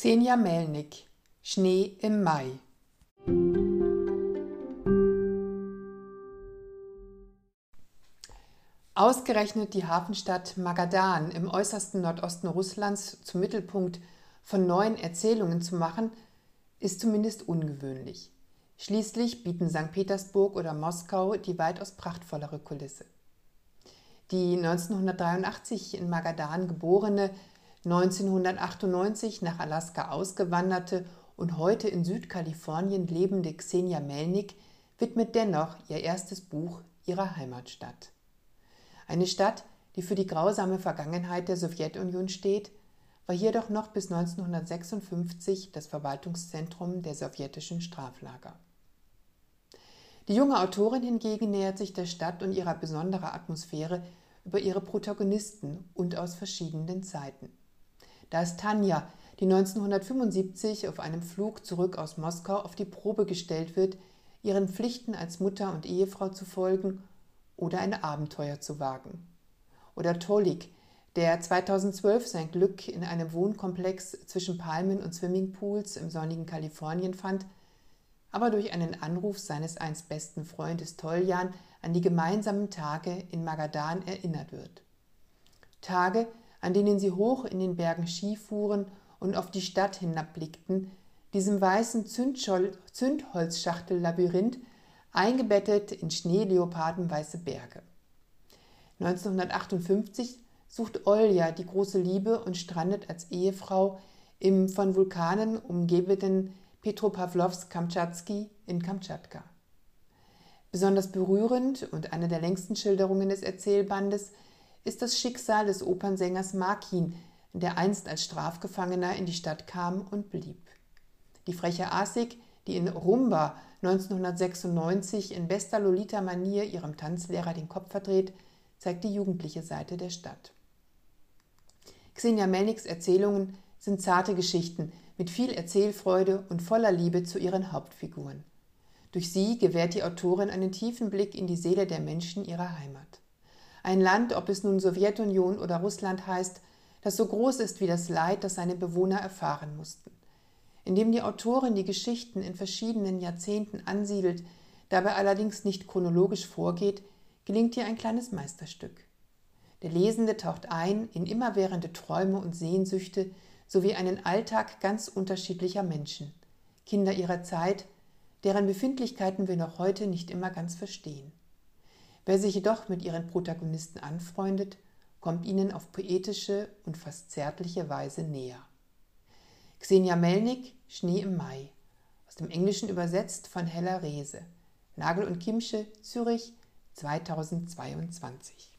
Xenia Melnick Schnee im Mai Ausgerechnet die Hafenstadt Magadan im äußersten Nordosten Russlands zum Mittelpunkt von neuen Erzählungen zu machen, ist zumindest ungewöhnlich. Schließlich bieten St. Petersburg oder Moskau die weitaus prachtvollere Kulisse. Die 1983 in Magadan geborene, 1998 nach Alaska ausgewanderte und heute in Südkalifornien lebende Xenia Melnick widmet dennoch ihr erstes Buch ihrer Heimatstadt. Eine Stadt, die für die grausame Vergangenheit der Sowjetunion steht, war jedoch noch bis 1956 das Verwaltungszentrum der sowjetischen Straflager. Die junge Autorin hingegen nähert sich der Stadt und ihrer besonderen Atmosphäre über ihre Protagonisten und aus verschiedenen Zeiten. Da ist Tanja, die 1975 auf einem Flug zurück aus Moskau auf die Probe gestellt wird, ihren Pflichten als Mutter und Ehefrau zu folgen oder ein Abenteuer zu wagen. Oder Tolik, der 2012 sein Glück in einem Wohnkomplex zwischen Palmen und Swimmingpools im sonnigen Kalifornien fand – aber durch einen Anruf seines einst besten Freundes Toljan an die gemeinsamen Tage in Magadan erinnert wird. Tage, an denen sie hoch in den Bergen Ski fuhren und auf die Stadt hinabblickten, diesem weißen Zündholzschachtel-Labyrinth, eingebettet in schneeleopardenweiße Berge. 1958 sucht Olja die große Liebe und strandet als Ehefrau im von Vulkanen umgebenen Petropawlowsk-Kamtschatski in Kamtschatka. Besonders berührend und eine der längsten Schilderungen des Erzählbandes ist das Schicksal des Opernsängers Markin, der einst als Strafgefangener in die Stadt kam und blieb. Die freche Asik, die in Rumba 1996 in bester Lolita-Manier ihrem Tanzlehrer den Kopf verdreht, zeigt die jugendliche Seite der Stadt. Xenia Melniks Erzählungen sind zarte Geschichten, mit viel Erzählfreude und voller Liebe zu ihren Hauptfiguren. Durch sie gewährt die Autorin einen tiefen Blick in die Seele der Menschen ihrer Heimat. Ein Land, ob es nun Sowjetunion oder Russland heißt, das so groß ist wie das Leid, das seine Bewohner erfahren mussten. Indem die Autorin die Geschichten in verschiedenen Jahrzehnten ansiedelt, dabei allerdings nicht chronologisch vorgeht, gelingt ihr ein kleines Meisterstück. Der Lesende taucht ein in immerwährende Träume und Sehnsüchte, sowie einen Alltag ganz unterschiedlicher Menschen, Kinder ihrer Zeit, deren Befindlichkeiten wir noch heute nicht immer ganz verstehen. Wer sich jedoch mit ihren Protagonisten anfreundet, kommt ihnen auf poetische und fast zärtliche Weise näher. Xenia Melnick, Schnee im Mai, aus dem Englischen übersetzt von Hella Rehse, Nagel und Kimsche, Zürich, 2022.